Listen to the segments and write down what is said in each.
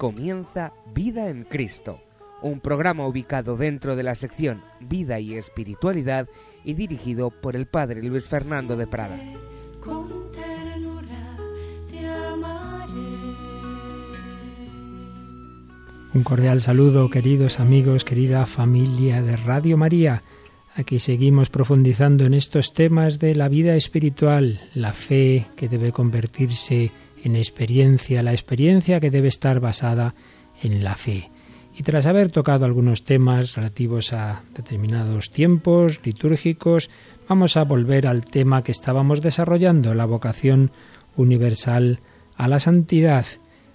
comienza Vida en Cristo, un programa ubicado dentro de la sección Vida y Espiritualidad y dirigido por el Padre Luis Fernando de Prada. Un cordial saludo, queridos amigos, querida familia de Radio María. Aquí seguimos profundizando en estos temas de la vida espiritual, la fe que debe convertirse en experiencia, la experiencia que debe estar basada en la fe. Y tras haber tocado algunos temas relativos a determinados tiempos litúrgicos, vamos a volver al tema que estábamos desarrollando, la vocación universal a la santidad.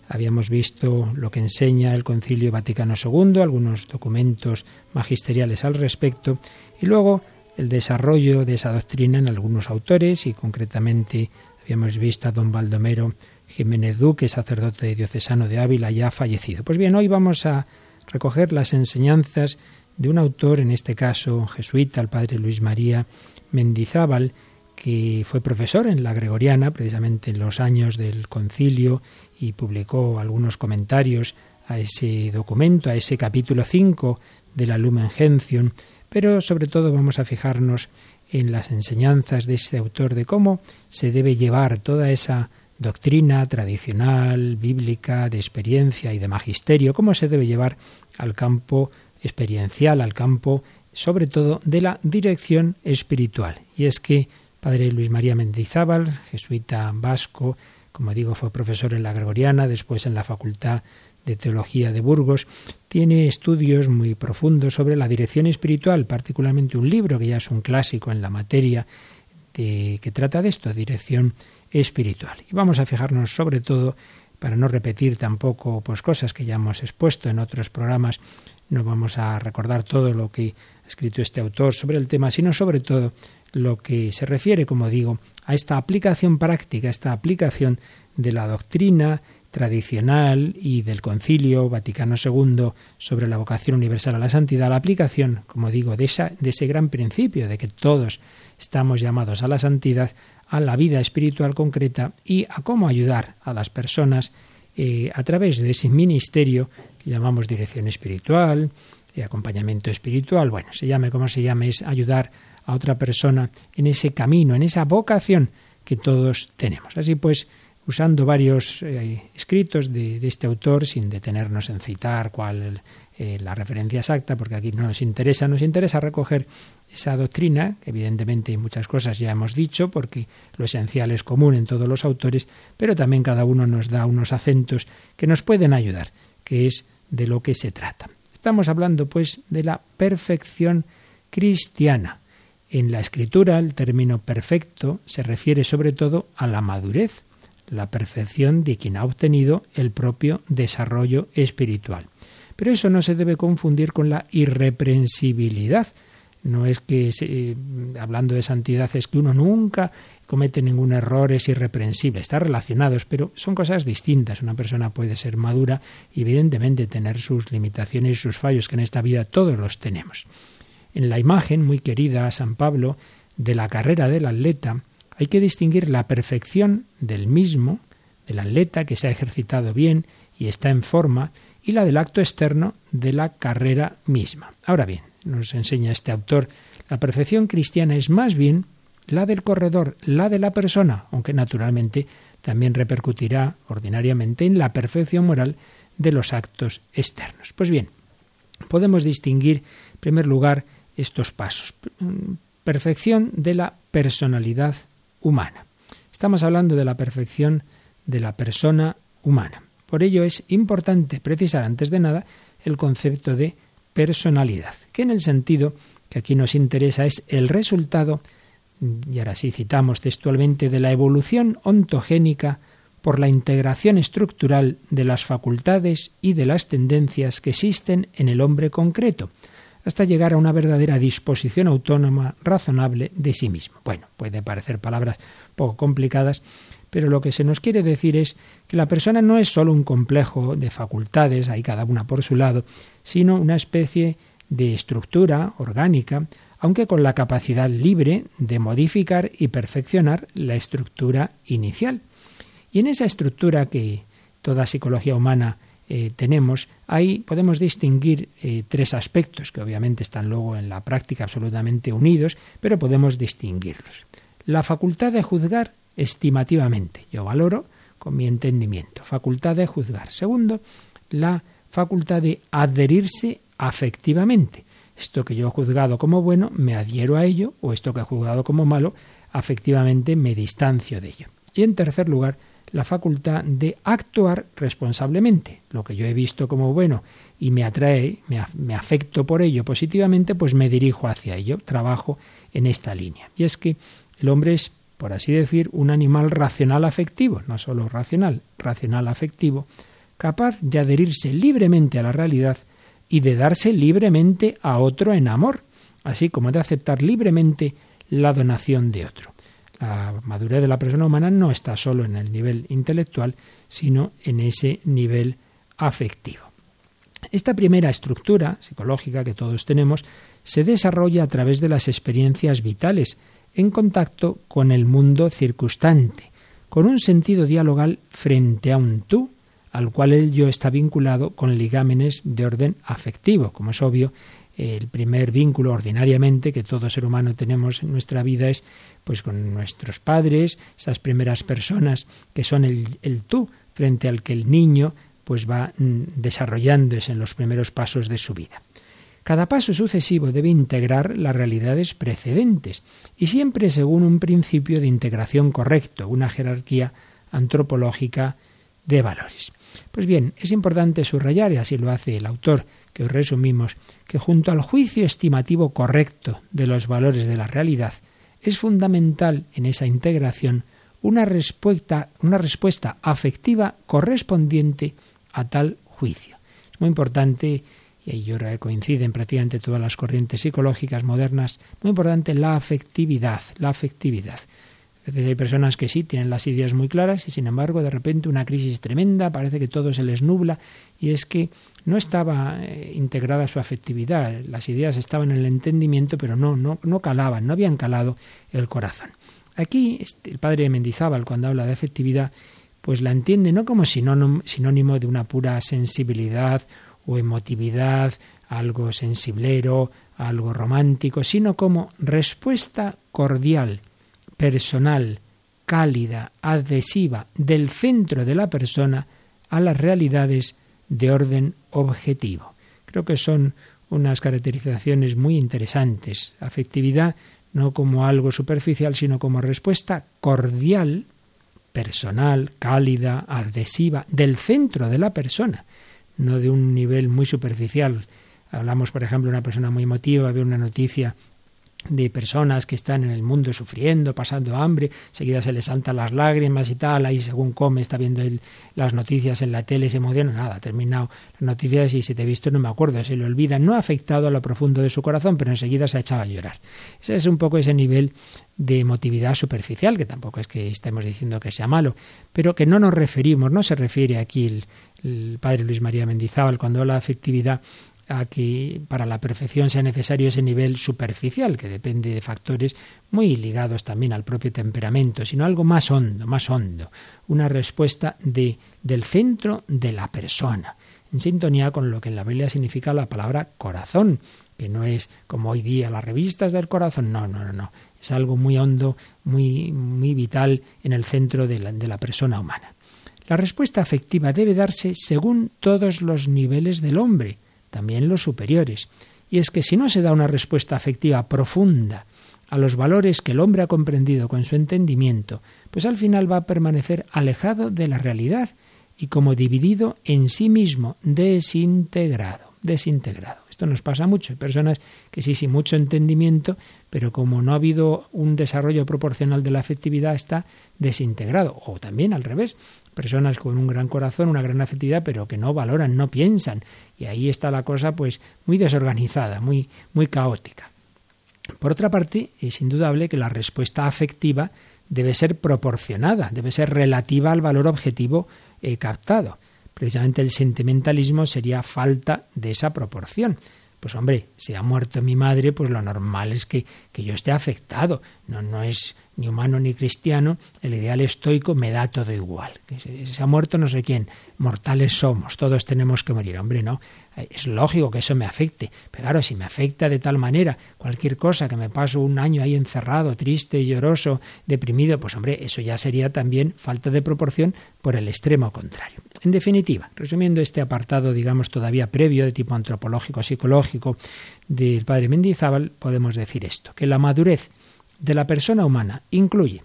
Habíamos visto lo que enseña el Concilio Vaticano II, algunos documentos magisteriales al respecto, y luego el desarrollo de esa doctrina en algunos autores, y concretamente habíamos visto a don Baldomero Jiménez Duque, sacerdote diocesano de Ávila, ya fallecido. Pues bien, hoy vamos a recoger las enseñanzas de un autor, en este caso jesuita, el padre Luis María Mendizábal, que fue profesor en la Gregoriana, precisamente en los años del concilio, y publicó algunos comentarios a ese documento, a ese capítulo 5 de la Lumen Gentium, pero sobre todo vamos a fijarnos en las enseñanzas de este autor de cómo se debe llevar toda esa doctrina tradicional, bíblica, de experiencia y de magisterio, cómo se debe llevar al campo experiencial, al campo sobre todo de la dirección espiritual. Y es que Padre Luis María Mendizábal, jesuita vasco, como digo, fue profesor en la Gregoriana, después en la Facultad de Teología de Burgos, tiene estudios muy profundos sobre la dirección espiritual, particularmente un libro que ya es un clásico en la materia de, que trata de esto, dirección espiritual. Y vamos a fijarnos sobre todo, para no repetir tampoco pues cosas que ya hemos expuesto en otros programas, no vamos a recordar todo lo que ha escrito este autor sobre el tema, sino sobre todo lo que se refiere, como digo, a esta aplicación práctica, esta aplicación de la doctrina tradicional y del Concilio Vaticano II sobre la vocación universal a la santidad, la aplicación, como digo, de, esa, de ese gran principio de que todos estamos llamados a la santidad, a la vida espiritual concreta y a cómo ayudar a las personas eh, a través de ese ministerio que llamamos dirección espiritual, acompañamiento espiritual, bueno, se llame como se llame, es ayudar a otra persona en ese camino, en esa vocación que todos tenemos. Así pues, usando varios eh, escritos de, este autor, sin detenernos en citar cuál eh, la referencia exacta, porque aquí no nos interesa, nos interesa recoger esa doctrina, que evidentemente muchas cosas ya hemos dicho, porque lo esencial es común en todos los autores, pero también cada uno nos da unos acentos que nos pueden ayudar, que es de lo que se trata. Estamos hablando, pues, de la perfección cristiana. En la escritura, el término perfecto se refiere sobre todo a la madurez, la perfección de quien ha obtenido el propio desarrollo espiritual. Pero eso no se debe confundir con la irreprensibilidad, no es que, eh, hablando de santidad, es que uno nunca comete ningún error, es irreprensible. Está relacionados, pero son cosas distintas. Una persona puede ser madura y evidentemente tener sus limitaciones y sus fallos, que en esta vida todos los tenemos. En la imagen muy querida a San Pablo de la carrera del atleta, hay que distinguir la perfección del mismo, del atleta que se ha ejercitado bien y está en forma, y la del acto externo de la carrera misma. Ahora bien, nos enseña este autor, la perfección cristiana es más bien la del corredor, la de la persona, aunque naturalmente también repercutirá ordinariamente en la perfección moral de los actos externos. Pues bien, podemos distinguir, en primer lugar, estos pasos. Perfección de la personalidad humana. Estamos hablando de la perfección de la persona humana. Por ello es importante precisar antes de nada el concepto de personalidad, que en el sentido que aquí nos interesa es el resultado, y ahora sí citamos textualmente, de la evolución ontogénica por la integración estructural de las facultades y de las tendencias que existen en el hombre concreto, hasta llegar a una verdadera disposición autónoma razonable de sí mismo. Bueno, puede parecer palabras poco complicadas, pero lo que se nos quiere decir es que la persona no es sólo un complejo de facultades, hay cada una por su lado, sino una especie de estructura orgánica, aunque con la capacidad libre de modificar y perfeccionar la estructura inicial. Y en esa estructura que toda psicología humana eh, tenemos, ahí podemos distinguir eh, tres aspectos que obviamente están luego en la práctica absolutamente unidos, pero podemos distinguirlos. La facultad de juzgar estimativamente, yo valoro con mi entendimiento, facultad de juzgar. Segundo, la facultad de adherirse afectivamente. Esto que yo he juzgado como bueno, me adhiero a ello, o esto que he juzgado como malo, afectivamente me distancio de ello. Y en tercer lugar, la facultad de actuar responsablemente. Lo que yo he visto como bueno y me atrae, me, afecto por ello positivamente, pues me dirijo hacia ello, trabajo en esta línea. Y es que el hombre es, por así decir, un animal racional afectivo, no solo racional, racional afectivo, capaz de adherirse libremente a la realidad y de darse libremente a otro en amor, así como de aceptar libremente la donación de otro. La madurez de la persona humana no está solo en el nivel intelectual, sino en ese nivel afectivo. Esta primera estructura psicológica que todos tenemos se desarrolla a través de las experiencias vitales, en contacto con el mundo circunstante, con un sentido dialogal frente a un tú, al cual el yo está vinculado con ligámenes de orden afectivo. Como es obvio, el primer vínculo ordinariamente que todo ser humano tenemos en nuestra vida es pues con nuestros padres, esas primeras personas que son el, el tú frente al que el niño pues va mm, desarrollándose en los primeros pasos de su vida. Cada paso sucesivo debe integrar las realidades precedentes y siempre según un principio de integración correcto, una jerarquía antropológica de valores. Pues bien, es importante subrayar, y así lo hace el autor que os resumimos, que junto al juicio estimativo correcto de los valores de la realidad, es fundamental en esa integración una respuesta, una respuesta afectiva correspondiente a tal juicio. Es muy importante, y ahí yo coinciden prácticamente todas las corrientes psicológicas modernas, muy importante la afectividad, la afectividad. A veces hay personas que sí tienen las ideas muy claras y sin embargo de repente una crisis tremenda, parece que todo se les nubla y es que no estaba eh, integrada su afectividad, las ideas estaban en el entendimiento pero no, no, no calaban, no habían calado el corazón. Aquí este, el padre Mendizábal cuando habla de afectividad pues la entiende no como sinónimo de una pura sensibilidad o emotividad, algo sensiblero, algo romántico, sino como respuesta cordial, personal, cálida, adhesiva del centro de la persona a las realidades de orden objetivo. Creo que son unas caracterizaciones muy interesantes. Afectividad no como algo superficial, sino como respuesta cordial, personal, cálida, adhesiva, del centro de la persona, no de un nivel muy superficial. Hablamos, por ejemplo, de una persona muy emotiva, ve una noticia de personas que están en el mundo sufriendo, pasando hambre, seguida se les saltan las lágrimas y tal, ahí según come, está viendo las noticias en la tele, se emociona, nada, terminado las noticias y si te he visto no me acuerdo, se le olvida, no ha afectado a lo profundo de su corazón, pero enseguida se ha echado a llorar. Ese es un poco ese nivel de emotividad superficial, que tampoco es que estemos diciendo que sea malo, pero que no nos referimos, no se refiere aquí el, el padre Luis María Mendizábal cuando habla de afectividad a que para la perfección sea necesario ese nivel superficial, que depende de factores muy ligados también al propio temperamento, sino algo más hondo, más hondo, una respuesta de, del centro de la persona, en sintonía con lo que en la Biblia significa la palabra corazón, que no es como hoy día las revistas del corazón, no, no, no, no, es algo muy hondo, muy, muy vital en el centro de la, de la persona humana. La respuesta afectiva debe darse según todos los niveles del hombre, también los superiores. Y es que si no se da una respuesta afectiva profunda a los valores que el hombre ha comprendido con su entendimiento, pues al final va a permanecer alejado de la realidad y como dividido en sí mismo, desintegrado, desintegrado. Esto nos pasa mucho. Hay personas que sí, sí, mucho entendimiento, pero como no ha habido un desarrollo proporcional de la afectividad, está desintegrado. O también al revés, personas con un gran corazón, una gran afectividad, pero que no valoran, no piensan. Y ahí está la cosa pues muy desorganizada, muy, muy caótica. Por otra parte, es indudable que la respuesta afectiva debe ser proporcionada, debe ser relativa al valor objetivo eh, captado. Precisamente el sentimentalismo sería falta de esa proporción. Pues hombre, si ha muerto mi madre, pues lo normal es que, que yo esté afectado. No, no es ni humano ni cristiano, el ideal estoico me da todo igual. Si se ha muerto no sé quién, mortales somos, todos tenemos que morir. Hombre, no, es lógico que eso me afecte, pero claro, si me afecta de tal manera cualquier cosa, que me paso un año ahí encerrado, triste, lloroso, deprimido, pues hombre, eso ya sería también falta de proporción por el extremo contrario. En definitiva, resumiendo este apartado, digamos, todavía previo de tipo antropológico, psicológico del padre Mendizábal, podemos decir esto, que la madurez de la persona humana incluye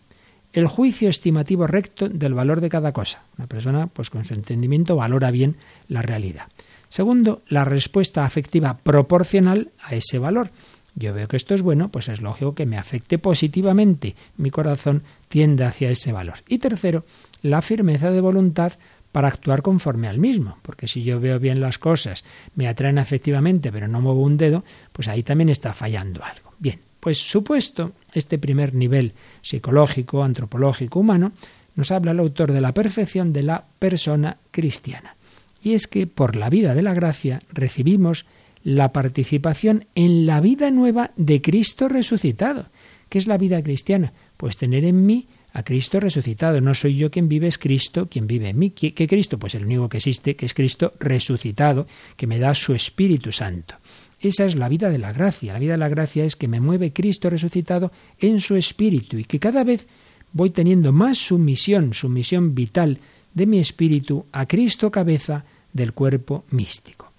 el juicio estimativo recto del valor de cada cosa. Una persona, pues con su entendimiento, valora bien la realidad. Segundo, la respuesta afectiva proporcional a ese valor. Yo veo que esto es bueno, pues es lógico que me afecte positivamente. Mi corazón tiende hacia ese valor. Y tercero, la firmeza de voluntad para actuar conforme al mismo, porque si yo veo bien las cosas, me atraen afectivamente, pero no muevo un dedo, pues ahí también está fallando algo. Bien, pues supuesto este primer nivel psicológico, antropológico, humano, nos habla el autor de la perfección de la persona cristiana. Y es que por la vida de la gracia recibimos la participación en la vida nueva de Cristo resucitado. ¿Qué es la vida cristiana? Pues tener en mí a Cristo resucitado. No soy yo quien vive, es Cristo quien vive en mí. ¿Qué, Cristo? Pues el único que existe, que es Cristo resucitado, que me da su Espíritu Santo. Esa es la vida de la gracia. La vida de la gracia es que me mueve Cristo resucitado en su espíritu y que cada vez voy teniendo más sumisión, sumisión vital de mi espíritu a Cristo cabeza del cuerpo místico.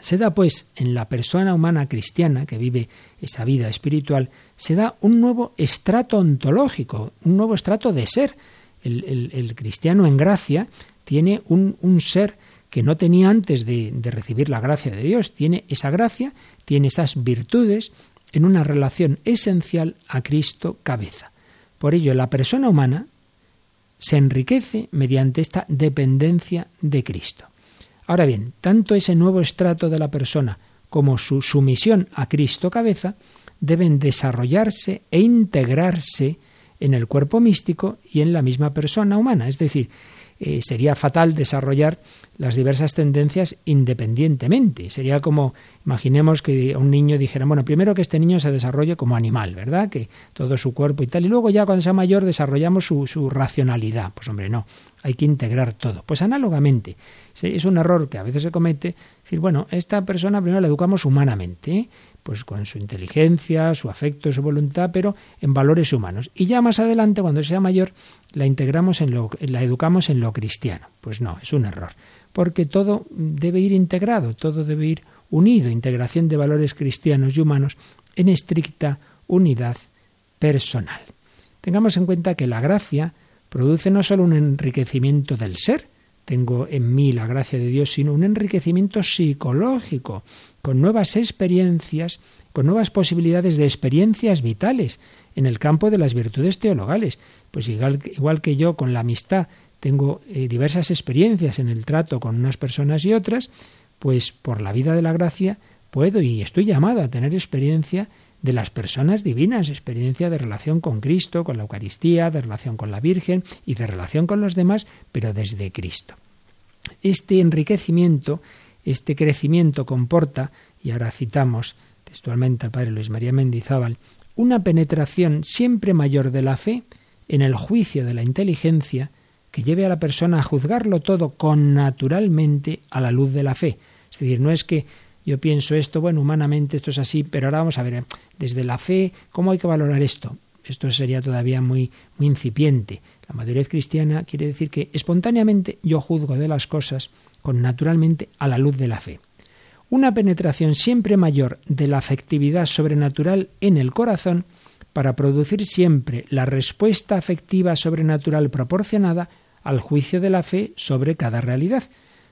Se da pues en la persona humana cristiana que vive esa vida espiritual, se da un nuevo estrato ontológico, un nuevo estrato de ser. El, cristiano en gracia tiene un, un ser que no tenía antes de, recibir la gracia de Dios. Tiene esa gracia, tiene esas virtudes en una relación esencial a Cristo cabeza. Por ello, la persona humana se enriquece mediante esta dependencia de Cristo. Ahora bien, tanto ese nuevo estrato de la persona como su sumisión a Cristo cabeza deben desarrollarse e integrarse en el cuerpo místico y en la misma persona humana. Es decir, eh, sería fatal desarrollar las diversas tendencias independientemente. Sería como, imaginemos que un niño dijera, bueno, primero que este niño se desarrolle como animal, ¿verdad? Que todo su cuerpo y tal, y luego ya cuando sea mayor desarrollamos su, su racionalidad. Pues hombre, no, hay que integrar todo. Pues análogamente, es un error que a veces se comete, decir, bueno, esta persona primero la educamos humanamente, ¿eh? pues con su inteligencia, su afecto, su voluntad, pero en valores humanos. Y ya más adelante, cuando sea mayor, la integramos en lo, la educamos en lo cristiano. Pues no, es un error, porque todo debe ir integrado, todo debe ir unido, integración de valores cristianos y humanos en estricta unidad personal. Tengamos en cuenta que la gracia produce no solo un enriquecimiento del ser, tengo en mí la gracia de Dios, sino un enriquecimiento psicológico, con nuevas experiencias, con nuevas posibilidades de experiencias vitales en el campo de las virtudes teologales. Pues igual, igual que yo con la amistad tengo eh, diversas experiencias en el trato con unas personas y otras, pues por la vida de la gracia puedo y estoy llamado a tener experiencia de las personas divinas, experiencia de relación con Cristo, con la Eucaristía, de relación con la Virgen y de relación con los demás, pero desde Cristo. Este enriquecimiento, este crecimiento comporta, y ahora citamos textualmente al Padre Luis María Mendizábal, una penetración siempre mayor de la fe en el juicio de la inteligencia que lleve a la persona a juzgarlo todo con naturalmente a la luz de la fe. Es decir, no es que yo pienso esto, bueno, humanamente esto es así, pero ahora vamos a ver, desde la fe, ¿cómo hay que valorar esto? Esto sería todavía muy, muy incipiente. La madurez cristiana quiere decir que espontáneamente yo juzgo de las cosas con naturalmente a la luz de la fe. Una penetración siempre mayor de la afectividad sobrenatural en el corazón para producir siempre la respuesta afectiva sobrenatural proporcionada al juicio de la fe sobre cada realidad.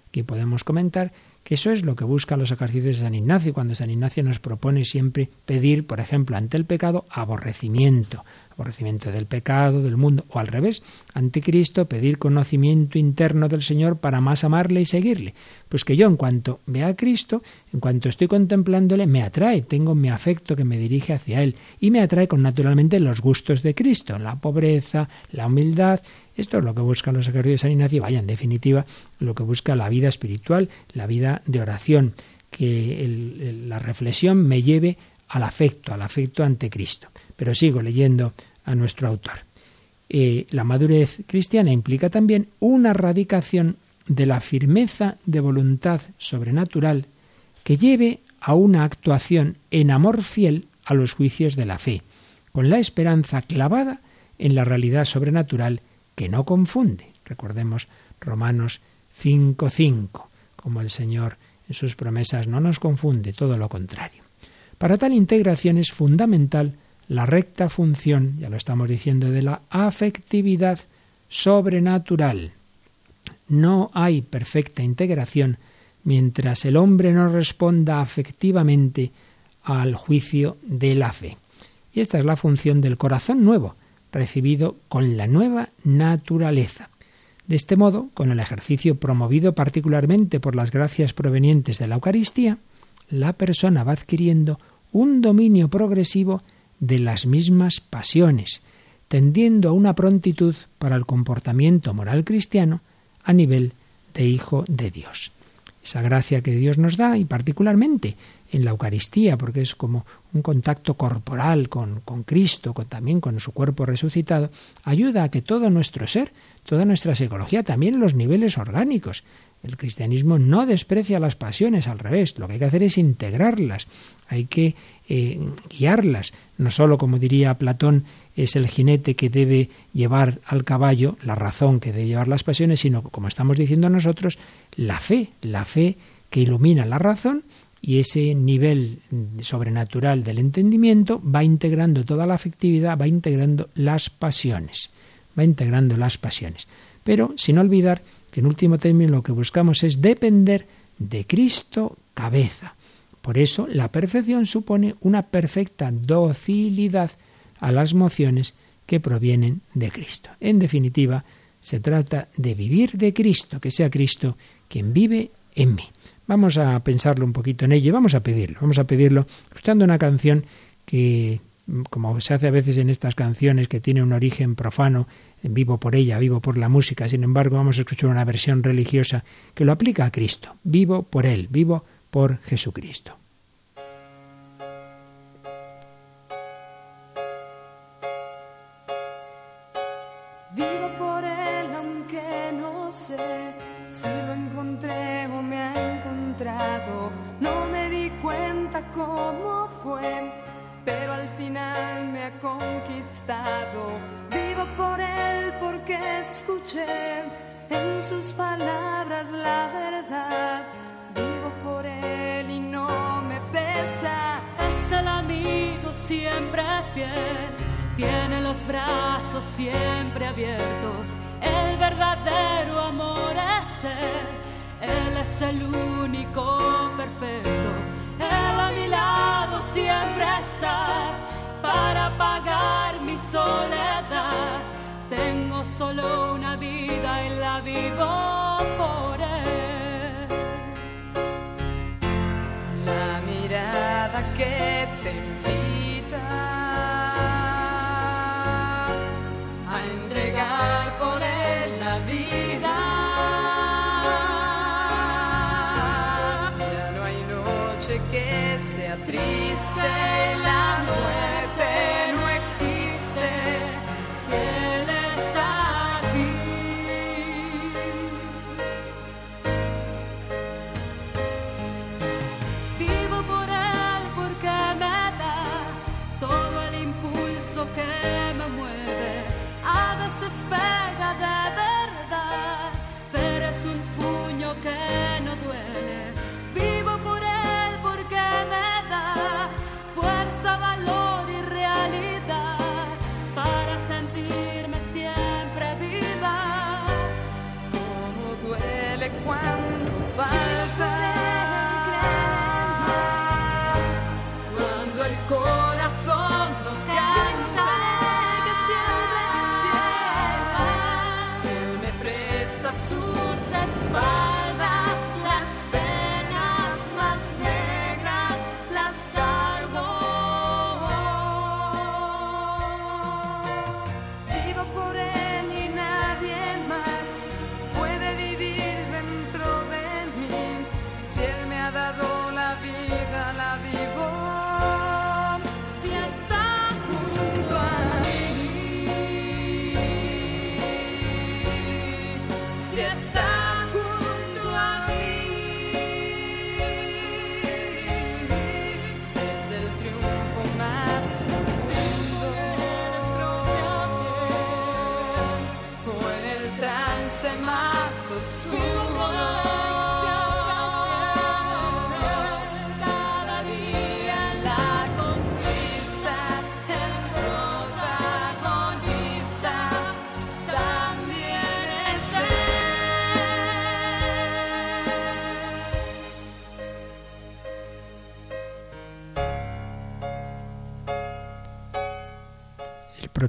Aquí podemos comentar que eso es lo que buscan los ejercicios de San Ignacio, cuando San Ignacio nos propone siempre pedir, por ejemplo, ante el pecado, aborrecimiento, aborrecimiento del pecado, del mundo, o al revés, ante Cristo pedir conocimiento interno del Señor para más amarle y seguirle. Pues que yo en cuanto vea a Cristo, en cuanto estoy contemplándole, me atrae, tengo mi afecto que me dirige hacia Él y me atrae con naturalmente los gustos de Cristo, la pobreza, la humildad, esto es lo que buscan los ejercicios de San Ignacio, vaya, en definitiva, lo que busca la vida espiritual, la vida de oración. que la reflexión me lleve al afecto, al afecto ante Cristo. Pero sigo leyendo a nuestro autor. Eh, la madurez cristiana implica también una radicación de la firmeza de voluntad sobrenatural que lleve a una actuación en amor fiel a los juicios de la fe, con la esperanza clavada en la realidad sobrenatural que no confunde. Recordemos Romanos 5.5, como el Señor en sus promesas no nos confunde, todo lo contrario. Para tal integración es fundamental la recta función, ya lo estamos diciendo, de la afectividad sobrenatural. No hay perfecta integración mientras el hombre no responda afectivamente al juicio de la fe. Y esta es la función del corazón nuevo, recibido con la nueva naturaleza. De este modo, con el ejercicio promovido particularmente por las gracias provenientes de la Eucaristía, la persona va adquiriendo un dominio progresivo de las mismas pasiones, tendiendo a una prontitud para el comportamiento moral cristiano a nivel de hijo de Dios. Esa gracia que Dios nos da, y particularmente en la Eucaristía, porque es como un contacto corporal con, con Cristo, con, también con su cuerpo resucitado, ayuda a que todo nuestro ser, toda nuestra psicología, también los niveles orgánicos, el cristianismo no desprecia las pasiones, al revés, lo que hay que hacer es integrarlas, hay que eh, guiarlas. No solo, como diría Platón, es el jinete que debe llevar al caballo, la razón que debe llevar las pasiones, sino, como estamos diciendo nosotros, la fe, la fe que ilumina la razón y ese nivel sobrenatural del entendimiento va integrando toda la afectividad, va integrando las pasiones, va integrando las pasiones. Pero sin olvidar que en último término lo que buscamos es depender de Cristo cabeza. Por eso la perfección supone una perfecta docilidad a las mociones que provienen de Cristo. En definitiva, se trata de vivir de Cristo, que sea Cristo quien vive en mí. Vamos a pensarlo un poquito en ello y vamos a pedirlo. Vamos a pedirlo escuchando una canción que, como se hace a veces en estas canciones, que tiene un origen profano, vivo por ella, vivo por la música. Sin embargo, vamos a escuchar una versión religiosa que lo aplica a Cristo. Vivo por Él, vivo por Jesucristo. Es el único perfecto. Él a mi lado siempre está para pagar mi soledad. Tengo solo una vida y la vivo por él. mirada que triste,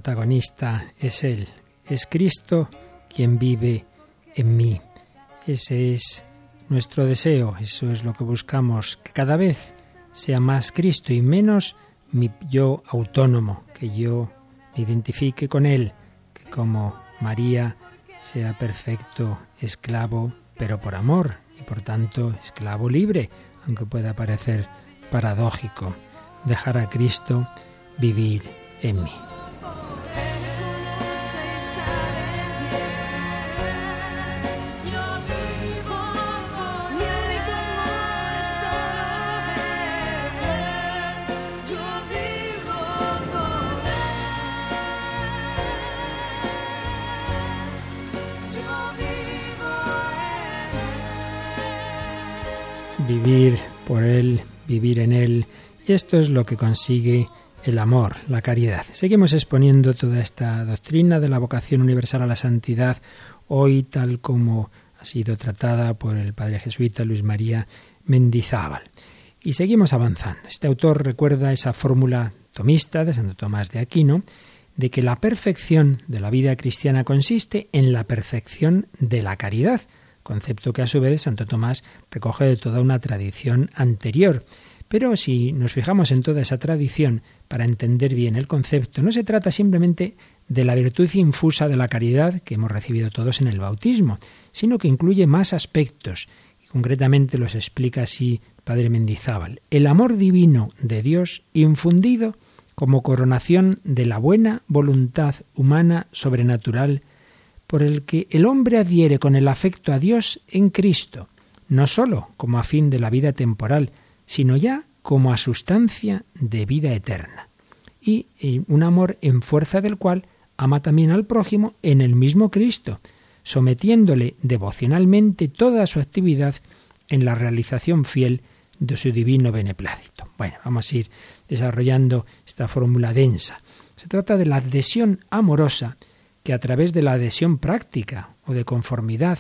protagonista es Él, es Cristo quien vive en mí. Ese es nuestro deseo, eso es lo que buscamos, que cada vez sea más Cristo y menos mi yo autónomo, que yo me identifique con Él, que como María sea perfecto esclavo, pero por amor, y por tanto esclavo libre, aunque pueda parecer paradójico, dejar a Cristo vivir en mí. Por Él, vivir en Él, y esto es lo que consigue el amor, la caridad. Seguimos exponiendo toda esta doctrina de la vocación universal a la santidad, hoy tal como ha sido tratada por el padre jesuita Luis María Mendizábal. Y seguimos avanzando. Este autor recuerda esa fórmula tomista de Santo Tomás de Aquino, de que la perfección de la vida cristiana consiste en la perfección de la caridad, concepto que a su vez Santo Tomás recoge de toda una tradición anterior. Pero si nos fijamos en toda esa tradición para entender bien el concepto, no se trata simplemente de la virtud infusa de la caridad que hemos recibido todos en el bautismo, sino que incluye más aspectos, y concretamente los explica así Padre Mendizábal. El amor divino de Dios infundido como coronación de la buena voluntad humana sobrenatural por el que el hombre adhiere con el afecto a Dios en Cristo, no sólo como a fin de la vida temporal, sino ya como a sustancia de vida eterna. Y, un amor en fuerza del cual ama también al prójimo en el mismo Cristo, sometiéndole devocionalmente toda su actividad en la realización fiel de su divino beneplácito. Bueno, vamos a ir desarrollando esta fórmula densa. Se trata de la adhesión amorosa que a través de la adhesión práctica o de conformidad,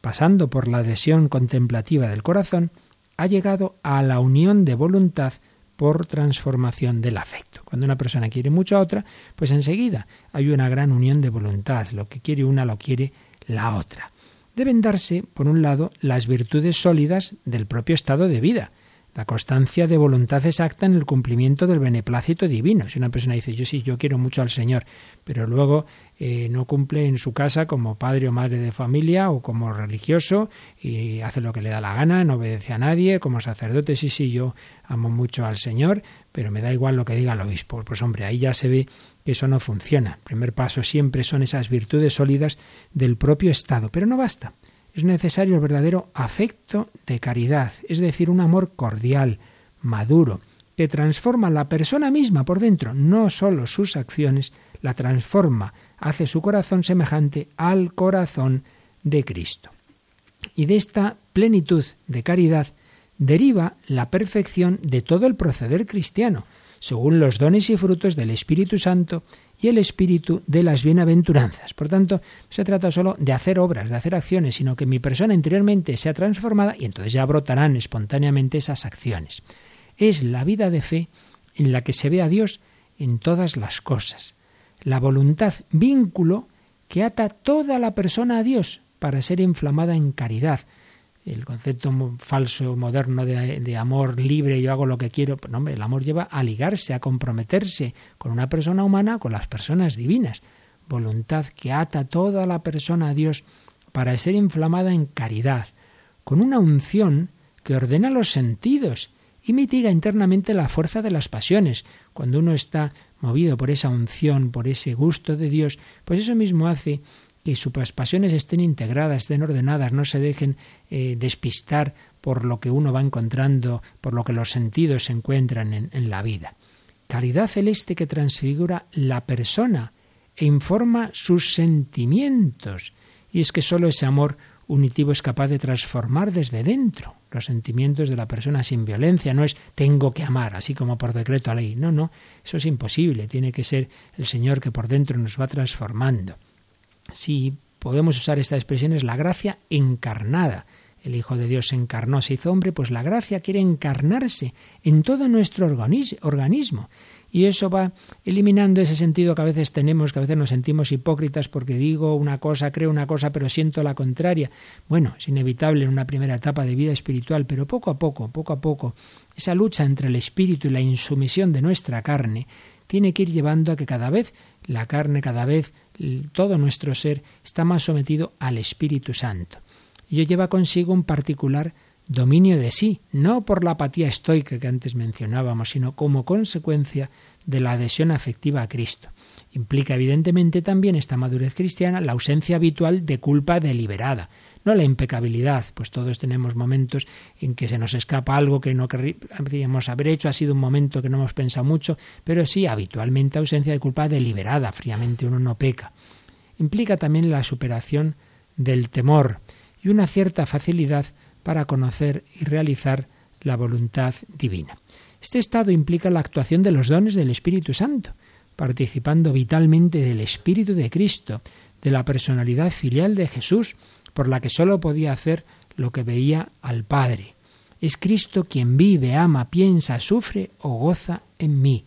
pasando por la adhesión contemplativa del corazón, ha llegado a la unión de voluntad por transformación del afecto. Cuando una persona quiere mucho a otra, pues enseguida hay una gran unión de voluntad. Lo que quiere una lo quiere la otra. Deben darse, por un lado, las virtudes sólidas del propio estado de vida, la constancia de voluntad exacta en el cumplimiento del beneplácito divino. Si una persona dice, yo sí, yo quiero mucho al Señor, pero luego eh, no cumple en su casa como padre o madre de familia o como religioso y hace lo que le da la gana, no obedece a nadie, como sacerdote, sí, sí, yo amo mucho al Señor, pero me da igual lo que diga el obispo. Pues hombre, ahí ya se ve que eso no funciona. El primer paso siempre son esas virtudes sólidas del propio Estado, pero no basta es necesario el verdadero afecto de caridad, es decir, un amor cordial, maduro, que transforma la persona misma por dentro, no sólo sus acciones, la transforma, hace su corazón semejante al corazón de Cristo. Y de esta plenitud de caridad deriva la perfección de todo el proceder cristiano, según los dones y frutos del Espíritu Santo y el espíritu de las bienaventuranzas. Por tanto, no se trata solo de hacer obras, de hacer acciones, sino que mi persona interiormente sea transformada y entonces ya brotarán espontáneamente esas acciones. Es la vida de fe en la que se ve a Dios en todas las cosas. La voluntad, vínculo que ata toda la persona a Dios para ser inflamada en caridad, el concepto falso, moderno de, amor libre, yo hago lo que quiero. Pues, el amor lleva a ligarse, a comprometerse con una persona humana, con las personas divinas. Voluntad que ata toda la persona a Dios para ser inflamada en caridad, con una unción que ordena los sentidos y mitiga internamente la fuerza de las pasiones. Cuando uno está movido por esa unción, por ese gusto de Dios, pues eso mismo hace que sus pasiones estén integradas, estén ordenadas, no se dejen eh, despistar por lo que uno va encontrando, por lo que los sentidos se encuentran en, en la vida. Caridad celeste que transfigura la persona e informa sus sentimientos. Y es que sólo ese amor unitivo es capaz de transformar desde dentro los sentimientos de la persona sin violencia. No es tengo que amar, así como por decreto a ley. No, no, eso es imposible. Tiene que ser el Señor que por dentro nos va transformando si podemos usar esta expresión, es la gracia encarnada. El Hijo de Dios se encarnó, se hizo hombre, pues la gracia quiere encarnarse en todo nuestro organismo Y eso va eliminando ese sentido que a veces tenemos, que a veces nos sentimos hipócritas porque digo una cosa, creo una cosa, pero siento la contraria. Bueno, es inevitable en una primera etapa de vida espiritual, pero poco a poco, poco a poco, esa lucha entre el espíritu y la insumisión de nuestra carne tiene que ir llevando a que cada vez la carne, cada vez todo nuestro ser está más sometido al Espíritu Santo. Y ello lleva consigo un particular dominio de sí, no por la apatía estoica que antes mencionábamos, sino como consecuencia de la adhesión afectiva a Cristo. Implica evidentemente también esta madurez cristiana la ausencia habitual de culpa deliberada, no la impecabilidad, pues todos tenemos momentos en que se nos escapa algo que no queríamos haber hecho, ha sido un momento que no hemos pensado mucho, pero sí habitualmente ausencia de culpa deliberada, fríamente uno no peca. Implica también la superación del temor y una cierta facilidad para conocer y realizar la voluntad divina. Este estado implica la actuación de los dones del Espíritu Santo, participando vitalmente del Espíritu de Cristo, de la personalidad filial de Jesús, por la que sólo podía hacer lo que veía al Padre. Es Cristo quien vive, ama, piensa, sufre o goza en mí.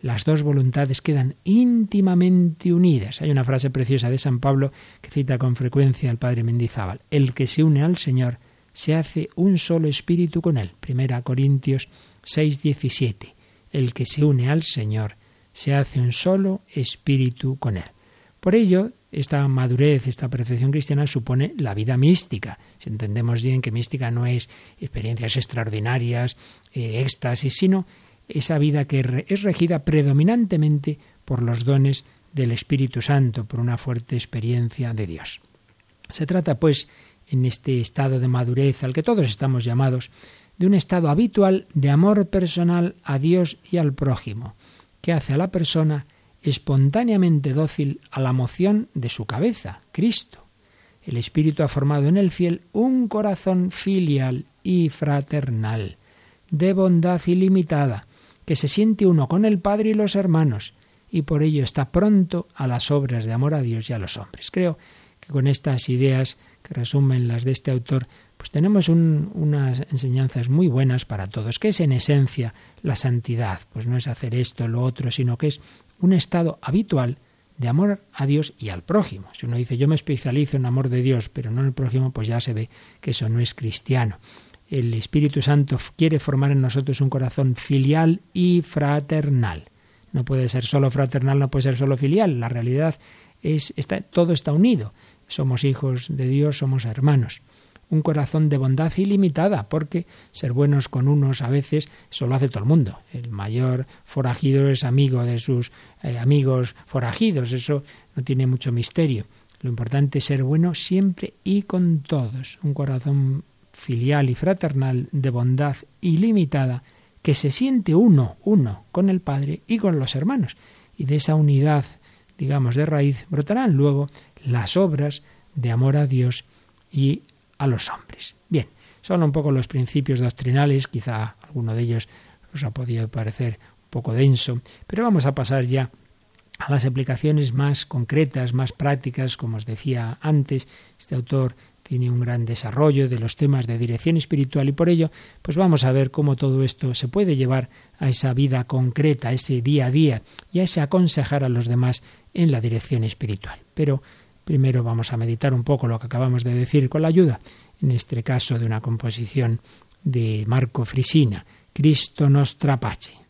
Las dos voluntades quedan íntimamente unidas. Hay una frase preciosa de San Pablo que cita con frecuencia al Padre Mendizábal. El que se une al Señor se hace un solo espíritu con él. Primera Corintios 6:17. El que se une al Señor se hace un solo espíritu con él. Por ello, esta madurez, esta perfección cristiana supone la vida mística. Si entendemos bien que mística no es experiencias extraordinarias, eh, éxtasis, sino esa vida que es regida predominantemente por los dones del Espíritu Santo, por una fuerte experiencia de Dios. Se trata, pues, en este estado de madurez al que todos estamos llamados, de un estado habitual de amor personal a Dios y al prójimo, que hace a la persona espontáneamente dócil a la moción de su cabeza, Cristo. El Espíritu ha formado en el fiel un corazón filial y fraternal, de bondad ilimitada, que se siente uno con el Padre y los hermanos, y por ello está pronto a las obras de amor a Dios y a los hombres. Creo que con estas ideas que resumen las de este autor, pues tenemos unas enseñanzas muy buenas para todos. ¿Qué es en esencia la santidad? Pues no es hacer esto, lo otro, sino que es un estado habitual de amor a Dios y al prójimo. Si uno dice yo me especializo en amor de Dios, pero no en el prójimo, pues ya se ve que eso no es cristiano. El Espíritu Santo quiere formar en nosotros un corazón filial y fraternal. No puede ser solo fraternal, no puede ser solo filial. La realidad es está, todo está unido. Somos hijos de Dios, somos hermanos un corazón de bondad ilimitada, porque ser buenos con unos a veces solo hace todo el mundo. El mayor forajido es amigo de sus eh, amigos forajidos, eso no tiene mucho misterio. Lo importante es ser bueno siempre y con todos, un corazón filial y fraternal de bondad ilimitada que se siente uno, uno con el Padre y con los hermanos. Y de esa unidad, digamos, de raíz, brotarán luego las obras de amor a Dios y a los hombres. Bien, son un poco los principios doctrinales, quizá alguno de ellos os ha podido parecer un poco denso, pero vamos a pasar ya a las aplicaciones más concretas, más prácticas, como os decía antes, este autor tiene un gran desarrollo de los temas de dirección espiritual y por ello, pues vamos a ver cómo todo esto se puede llevar a esa vida concreta, a ese día a día y a ese aconsejar a los demás en la dirección espiritual. Pero Primero vamos a meditar un poco lo que acabamos de decir con la ayuda, en este caso de una composición de Marco Frisina, Cristo Pace.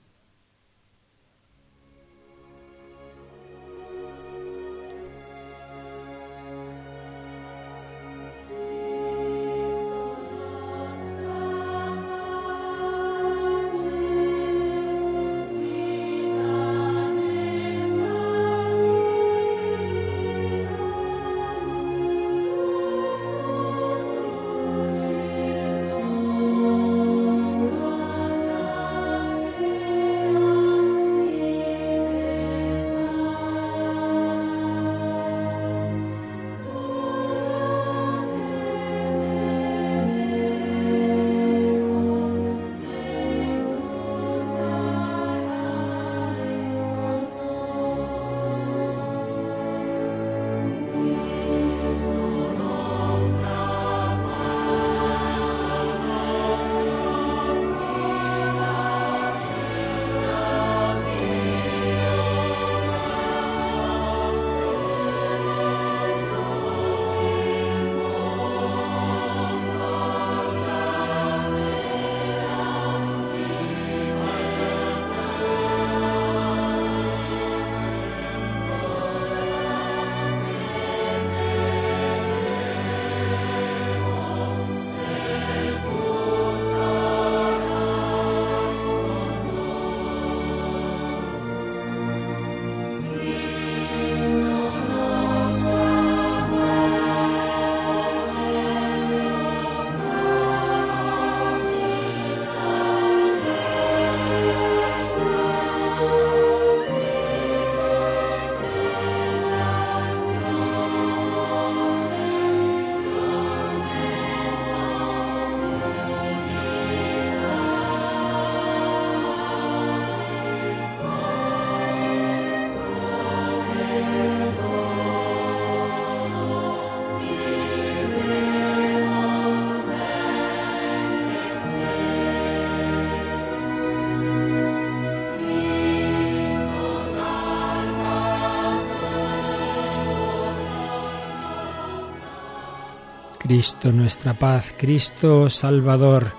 Cristo nuestra paz, Cristo Salvador,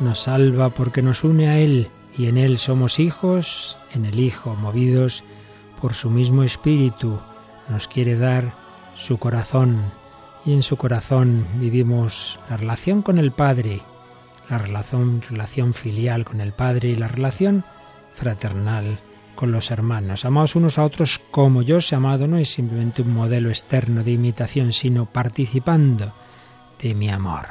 nos salva porque nos une a Él y en Él somos hijos, en el Hijo, movidos por su mismo Espíritu, nos quiere dar su corazón y en su corazón vivimos la relación con el Padre, la relación, relación filial con el Padre y la relación fraternal con los hermanos. Amados unos a otros como yo he amado no es simplemente un modelo externo de imitación, sino participando de mi amor.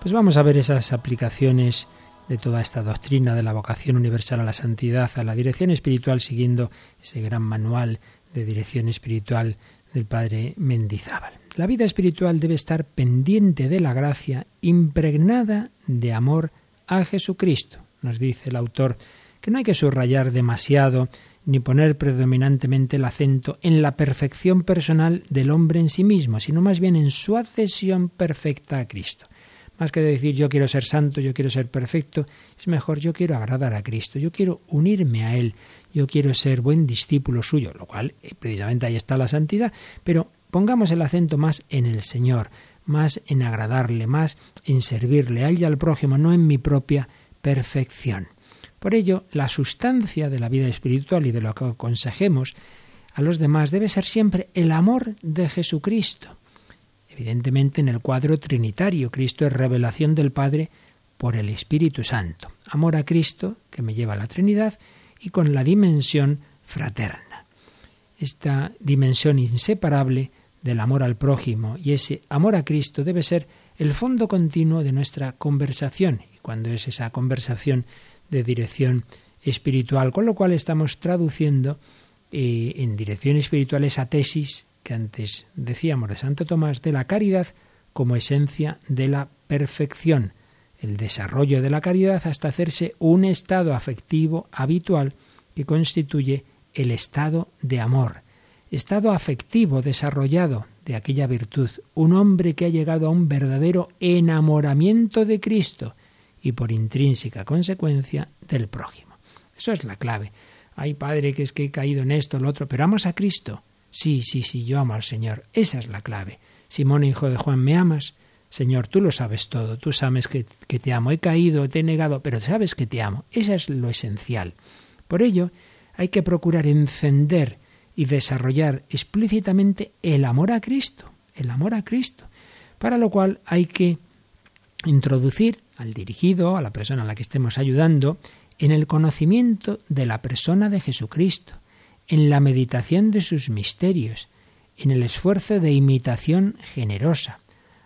Pues vamos a ver esas aplicaciones de toda esta doctrina de la vocación universal a la santidad, a la dirección espiritual, siguiendo ese gran manual de dirección espiritual del padre Mendizábal. La vida espiritual debe estar pendiente de la gracia, impregnada de amor a Jesucristo, nos dice el autor que no hay que subrayar demasiado ni poner predominantemente el acento en la perfección personal del hombre en sí mismo, sino más bien en su adhesión perfecta a Cristo. Más que decir yo quiero ser santo, yo quiero ser perfecto, es mejor yo quiero agradar a Cristo, yo quiero unirme a Él, yo quiero ser buen discípulo suyo, lo cual eh, precisamente ahí está la santidad, pero pongamos el acento más en el Señor, más en agradarle, más en servirle a Él y al prójimo, no en mi propia perfección. Por ello, la sustancia de la vida espiritual y de lo que aconsejemos a los demás debe ser siempre el amor de Jesucristo. Evidentemente en el cuadro trinitario, Cristo es revelación del Padre por el Espíritu Santo. Amor a Cristo, que me lleva a la Trinidad, y con la dimensión fraterna. Esta dimensión inseparable del amor al prójimo y ese amor a Cristo debe ser el fondo continuo de nuestra conversación. Y cuando es esa conversación de dirección espiritual, con lo cual estamos traduciendo eh, en dirección espiritual esa tesis que antes decíamos de Santo Tomás de la caridad como esencia de la perfección, el desarrollo de la caridad hasta hacerse un estado afectivo habitual que constituye el estado de amor, estado afectivo desarrollado de aquella virtud, un hombre que ha llegado a un verdadero enamoramiento de Cristo, y por intrínseca consecuencia del prójimo. Eso es la clave. Ay, Padre, que es que he caído en esto, lo otro, pero amas a Cristo. Sí, sí, sí, yo amo al Señor. Esa es la clave. Simón, hijo de Juan, ¿me amas? Señor, tú lo sabes todo, tú sabes que, que te amo. He caído, te he negado, pero sabes que te amo. Eso es lo esencial. Por ello, hay que procurar encender y desarrollar explícitamente el amor a Cristo, el amor a Cristo, para lo cual hay que introducir al dirigido, a la persona a la que estemos ayudando, en el conocimiento de la persona de Jesucristo, en la meditación de sus misterios, en el esfuerzo de imitación generosa.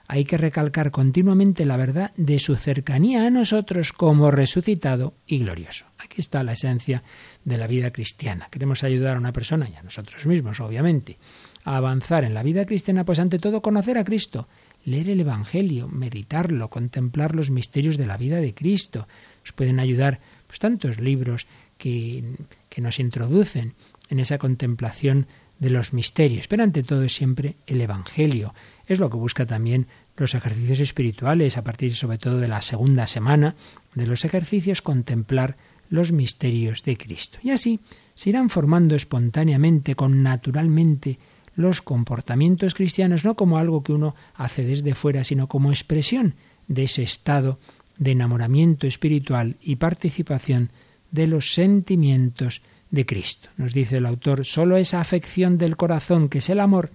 Hay que recalcar continuamente la verdad de su cercanía a nosotros como resucitado y glorioso. Aquí está la esencia de la vida cristiana. Queremos ayudar a una persona y a nosotros mismos, obviamente, a avanzar en la vida cristiana, pues ante todo conocer a Cristo leer el Evangelio, meditarlo, contemplar los misterios de la vida de Cristo. Nos pueden ayudar pues, tantos libros que, que nos introducen en esa contemplación de los misterios, pero ante todo siempre el Evangelio. Es lo que busca también los ejercicios espirituales, a partir sobre todo de la segunda semana de los ejercicios, contemplar los misterios de Cristo. Y así se irán formando espontáneamente, con naturalmente, los comportamientos cristianos no como algo que uno hace desde fuera, sino como expresión de ese estado de enamoramiento espiritual y participación de los sentimientos de Cristo. Nos dice el autor, sólo esa afección del corazón que es el amor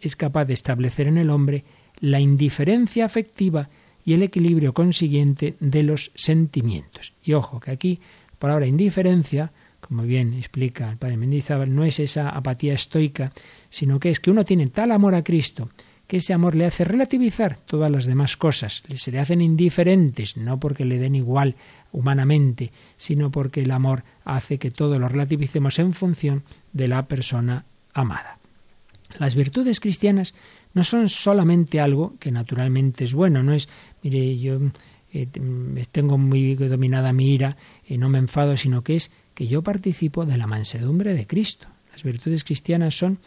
es capaz de establecer en el hombre la indiferencia afectiva y el equilibrio consiguiente de los sentimientos. Y ojo, que aquí, por ahora, indiferencia, como bien explica el padre Mendizábal, no es esa apatía estoica, sino que es que uno tiene tal amor a Cristo que ese amor le hace relativizar todas las demás cosas, se le hacen indiferentes, no porque le den igual humanamente, sino porque el amor hace que todo lo relativicemos en función de la persona amada. Las virtudes cristianas no son solamente algo que naturalmente es bueno, no es, mire, yo eh, tengo muy dominada mi ira, y no me enfado, sino que es que yo participo de la mansedumbre de Cristo. Las virtudes cristianas son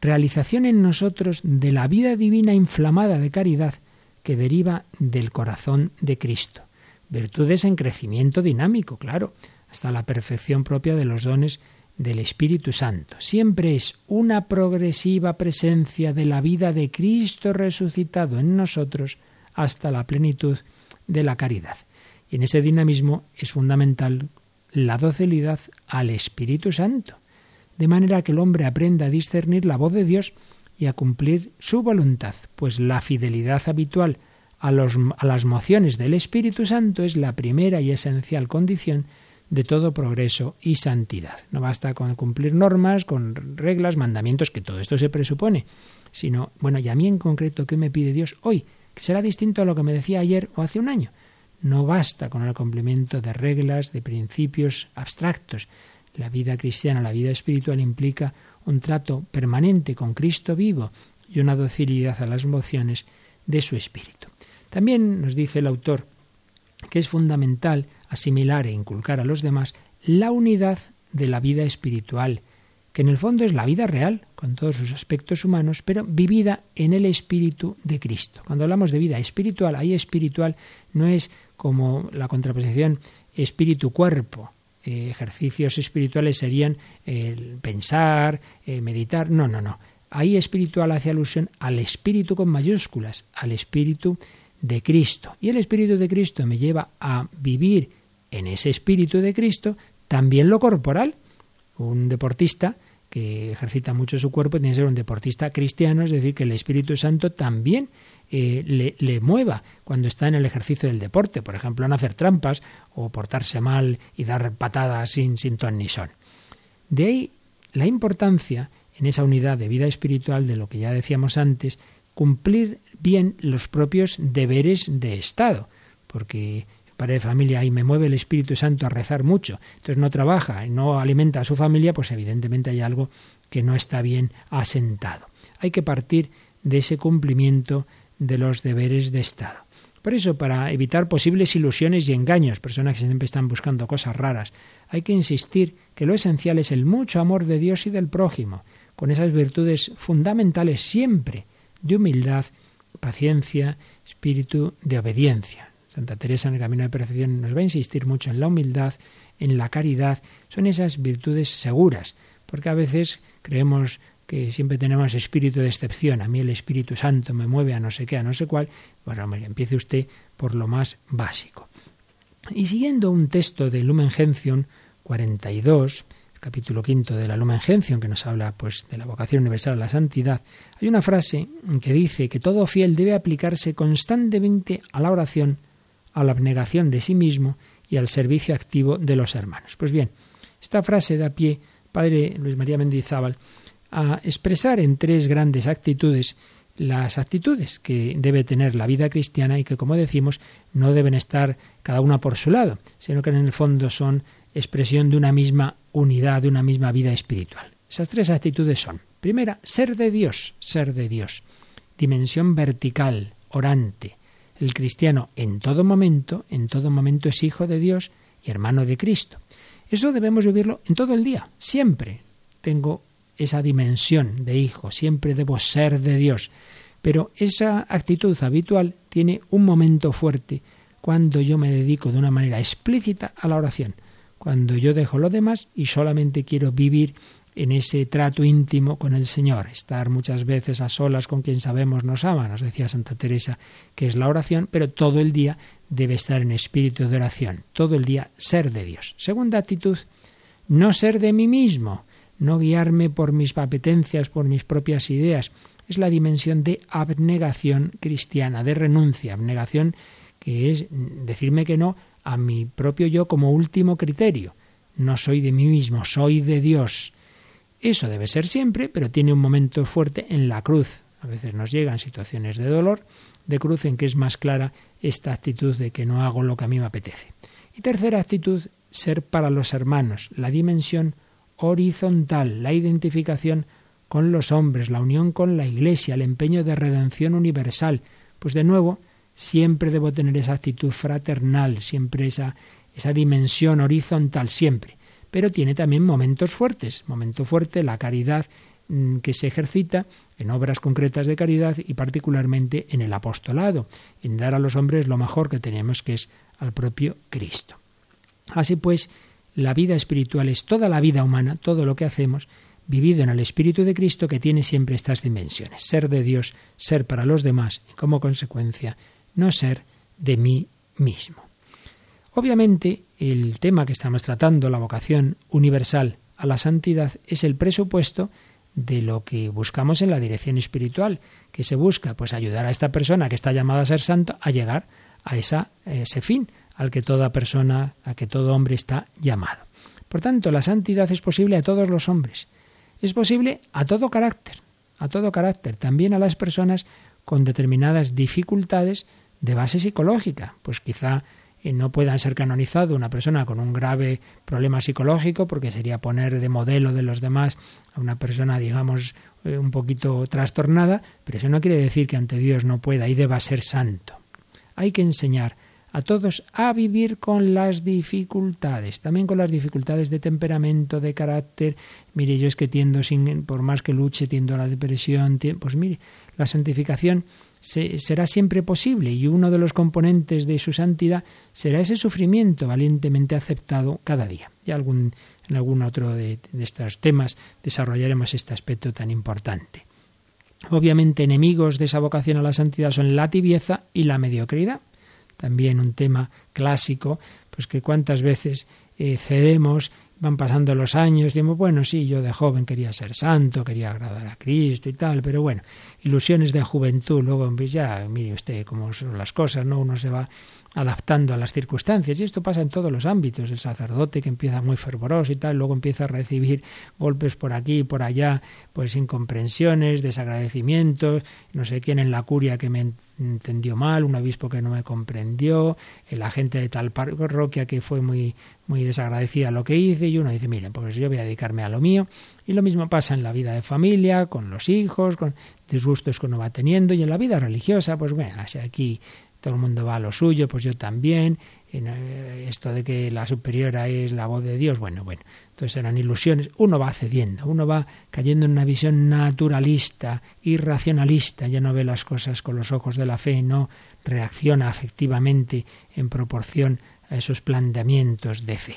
realización en nosotros de la vida divina inflamada de caridad que deriva del corazón de Cristo. Virtudes en crecimiento dinámico, claro, hasta la perfección propia de los dones del Espíritu Santo. Siempre es una progresiva presencia de la vida de Cristo resucitado en nosotros hasta la plenitud de la caridad. Y en ese dinamismo es fundamental la docilidad al Espíritu Santo, de manera que el hombre aprenda a discernir la voz de Dios y a cumplir su voluntad, pues la fidelidad habitual a, a las mociones del Espíritu Santo es la primera y esencial condición de todo progreso y santidad. No basta con cumplir normas, con reglas, mandamientos, que todo esto se presupone, sino, bueno, y a mí en concreto, ¿qué me pide Dios hoy? Que será distinto a lo que me decía ayer o hace un año. No basta con el cumplimiento de reglas, de principios abstractos. La vida cristiana, la vida espiritual implica un trato permanente con Cristo vivo y una docilidad a las mociones de su espíritu. También nos dice el autor que es fundamental asimilar e inculcar a los demás la unidad de la vida espiritual, que en el fondo es la vida real, con todos sus aspectos humanos, pero vivida en el espíritu de Cristo. Cuando hablamos de vida espiritual, ahí espiritual no es como la contraposición espíritu-cuerpo. Eh, ejercicios espirituales serían el pensar, eh, meditar. No, no, no. Ahí espiritual hace alusión al espíritu con mayúsculas, al espíritu de Cristo. Y el espíritu de Cristo me lleva a vivir en ese espíritu de Cristo también lo corporal. Un deportista que ejercita mucho su cuerpo tiene que ser un deportista cristiano, es decir, que el Espíritu Santo también eh, le, mueva cuando está en el ejercicio del deporte, por ejemplo, no hacer trampas o portarse mal y dar patadas sin, sin ton ni son. De ahí la importancia en esa unidad de vida espiritual de lo que ya decíamos antes, cumplir bien los propios deberes de Estado, porque padre de familia y me mueve el Espíritu Santo a rezar mucho, entonces no trabaja y no alimenta a su familia, pues evidentemente hay algo que no está bien asentado. Hay que partir de ese cumplimiento de los deberes de Estado. Por eso, para evitar posibles ilusiones y engaños, personas que siempre están buscando cosas raras, hay que insistir que lo esencial es el mucho amor de Dios y del prójimo, con esas virtudes fundamentales siempre de humildad, paciencia, espíritu de obediencia. Santa Teresa en el Camino de Perfección nos va a insistir mucho en la humildad, en la caridad, son esas virtudes seguras, porque a veces creemos que siempre tenemos espíritu de excepción, a mí el Espíritu Santo me mueve a no sé qué, a no sé cuál, bueno, empiece usted por lo más básico. Y siguiendo un texto de Lumen Gentium 42, capítulo quinto de la Lumen Gentium, que nos habla pues de la vocación universal a la santidad, hay una frase que dice que todo fiel debe aplicarse constantemente a la oración a la abnegación de sí mismo y al servicio activo de los hermanos. Pues bien, esta frase da pie, Padre Luis María Mendizábal, a expresar en tres grandes actitudes las actitudes que debe tener la vida cristiana y que, como decimos, no deben estar cada una por su lado, sino que en el fondo son expresión de una misma unidad, de una misma vida espiritual. Esas tres actitudes son, primera, ser de Dios, ser de Dios, dimensión vertical, orante, el cristiano en todo momento, en todo momento es hijo de Dios y hermano de Cristo. Eso debemos vivirlo en todo el día, siempre. Tengo esa dimensión de hijo, siempre debo ser de Dios. Pero esa actitud habitual tiene un momento fuerte cuando yo me dedico de una manera explícita a la oración, cuando yo dejo lo demás y solamente quiero vivir en ese trato íntimo con el Señor, estar muchas veces a solas con quien sabemos nos ama, nos decía Santa Teresa, que es la oración, pero todo el día debe estar en espíritu de oración, todo el día ser de Dios. Segunda actitud, no ser de mí mismo, no guiarme por mis apetencias, por mis propias ideas, es la dimensión de abnegación cristiana, de renuncia, abnegación que es decirme que no a mi propio yo como último criterio. No soy de mí mismo, soy de Dios. Eso debe ser siempre, pero tiene un momento fuerte en la cruz. A veces nos llegan situaciones de dolor, de cruz en que es más clara esta actitud de que no hago lo que a mí me apetece. Y tercera actitud, ser para los hermanos, la dimensión horizontal, la identificación con los hombres, la unión con la Iglesia, el empeño de redención universal. Pues de nuevo, siempre debo tener esa actitud fraternal, siempre esa, esa dimensión horizontal, siempre pero tiene también momentos fuertes. Momento fuerte, la caridad mm, que se ejercita en obras concretas de caridad y particularmente en el apostolado, en dar a los hombres lo mejor que tenemos, que es al propio Cristo. Así pues, la vida espiritual es toda la vida humana, todo lo que hacemos, vivido en el Espíritu de Cristo que tiene siempre estas dimensiones, ser de Dios, ser para los demás y como consecuencia no ser de mí mismo. Obviamente, el tema que estamos tratando, la vocación universal a la santidad, es el presupuesto de lo que buscamos en la dirección espiritual, que se busca pues ayudar a esta persona que está llamada a ser santo a llegar a esa, ese fin al que toda persona, a que todo hombre está llamado. Por tanto, la santidad es posible a todos los hombres. Es posible a todo carácter, a todo carácter, también a las personas con determinadas dificultades de base psicológica, pues quizá eh, no puedan ser canonizado una persona con un grave problema psicológico, porque sería poner de modelo de los demás a una persona, digamos, eh, un poquito trastornada, pero eso no quiere decir que ante Dios no pueda y deba ser santo. Hay que enseñar a todos a vivir con las dificultades, también con las dificultades de temperamento, de carácter. Mire, yo es que tiendo, sin, por más que luche, tiendo a la depresión. Pues mire, la santificación será siempre posible y uno de los componentes de su santidad será ese sufrimiento valientemente aceptado cada día. Y algún, en algún otro de, de estos temas desarrollaremos este aspecto tan importante. Obviamente enemigos de esa vocación a la santidad son la tibieza y la mediocridad también un tema clásico, pues que cuántas veces eh, cedemos, van pasando los años, decimos, bueno, sí, yo de joven quería ser santo, quería agradar a Cristo y tal, pero bueno, ilusiones de juventud, luego pues ya, mire usted cómo son las cosas, ¿no? Uno se va adaptando a las circunstancias. Y esto pasa en todos los ámbitos. El sacerdote que empieza muy fervoroso y tal, luego empieza a recibir golpes por aquí y por allá, pues incomprensiones, desagradecimientos, no sé quién en la curia que me entendió mal, un obispo que no me comprendió, la gente de tal parroquia que fue muy, muy desagradecida lo que hice, y uno dice, mire, pues yo voy a dedicarme a lo mío. Y lo mismo pasa en la vida de familia, con los hijos, con disgustos que uno va teniendo, y en la vida religiosa, pues bueno, aquí todo el mundo va a lo suyo, pues yo también, eh, esto de que la superiora es la voz de Dios, bueno, bueno, entonces eran ilusiones, uno va cediendo, uno va cayendo en una visión naturalista, irracionalista, ya no ve las cosas con los ojos de la fe, no reacciona afectivamente en proporción a esos planteamientos de fe.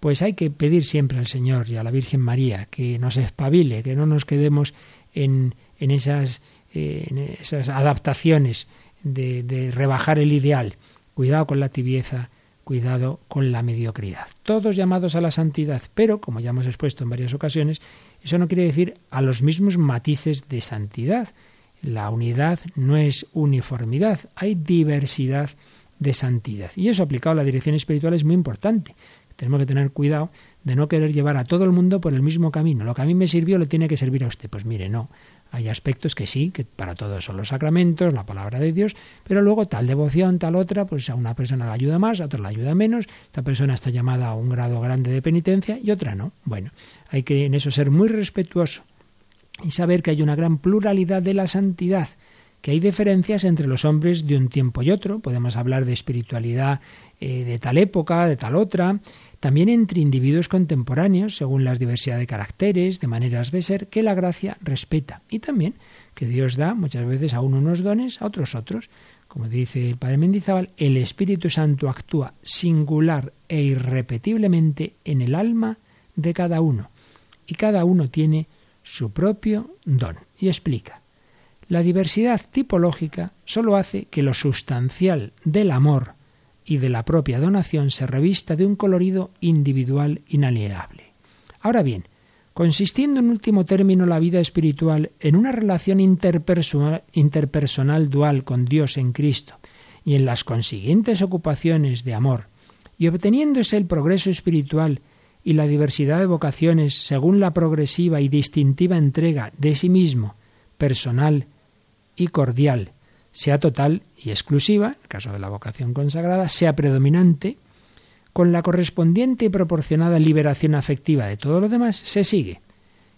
Pues hay que pedir siempre al Señor y a la Virgen María que nos espabile, que no nos quedemos en, en esas, eh, en esas adaptaciones de, rebajar el ideal. Cuidado con la tibieza, cuidado con la mediocridad. Todos llamados a la santidad, pero, como ya hemos expuesto en varias ocasiones, eso no quiere decir a los mismos matices de santidad. La unidad no es uniformidad, hay diversidad de santidad. Y eso aplicado a la dirección espiritual es muy importante. Tenemos que tener cuidado de no querer llevar a todo el mundo por el mismo camino. Lo que a mí me sirvió le tiene que servir a usted. Pues mire, no. Hay aspectos que sí, que para todos son los sacramentos, la palabra de Dios, pero luego tal devoción, tal otra, pues a una persona la ayuda más, a otra la ayuda menos, esta persona está llamada a un grado grande de penitencia y otra no. Bueno, hay que en eso ser muy respetuoso y saber que hay una gran pluralidad de la santidad, que hay diferencias entre los hombres de un tiempo y otro. Podemos hablar de espiritualidad eh, de tal época, de tal otra, también entre individuos contemporáneos, según la diversidad de caracteres, de maneras de ser, que la gracia respeta. Y también que Dios da muchas veces a uno unos dones, a otros otros. Como dice el padre Mendizábal, el Espíritu Santo actúa singular e irrepetiblemente en el alma de cada uno. Y cada uno tiene su propio don. Y explica. La diversidad tipológica sólo hace que lo sustancial del amor y de la propia donación se revista de un colorido individual inalienable. Ahora bien, consistiendo en último término la vida espiritual en una relación interpersonal, interpersonal dual con Dios en Cristo y en las consiguientes ocupaciones de amor, y obteniéndose el progreso espiritual y la diversidad de vocaciones según la progresiva y distintiva entrega de sí mismo, personal y cordial, sea total y exclusiva, en el caso de la vocación consagrada, sea predominante, con la correspondiente y proporcionada liberación afectiva de todo lo demás, se sigue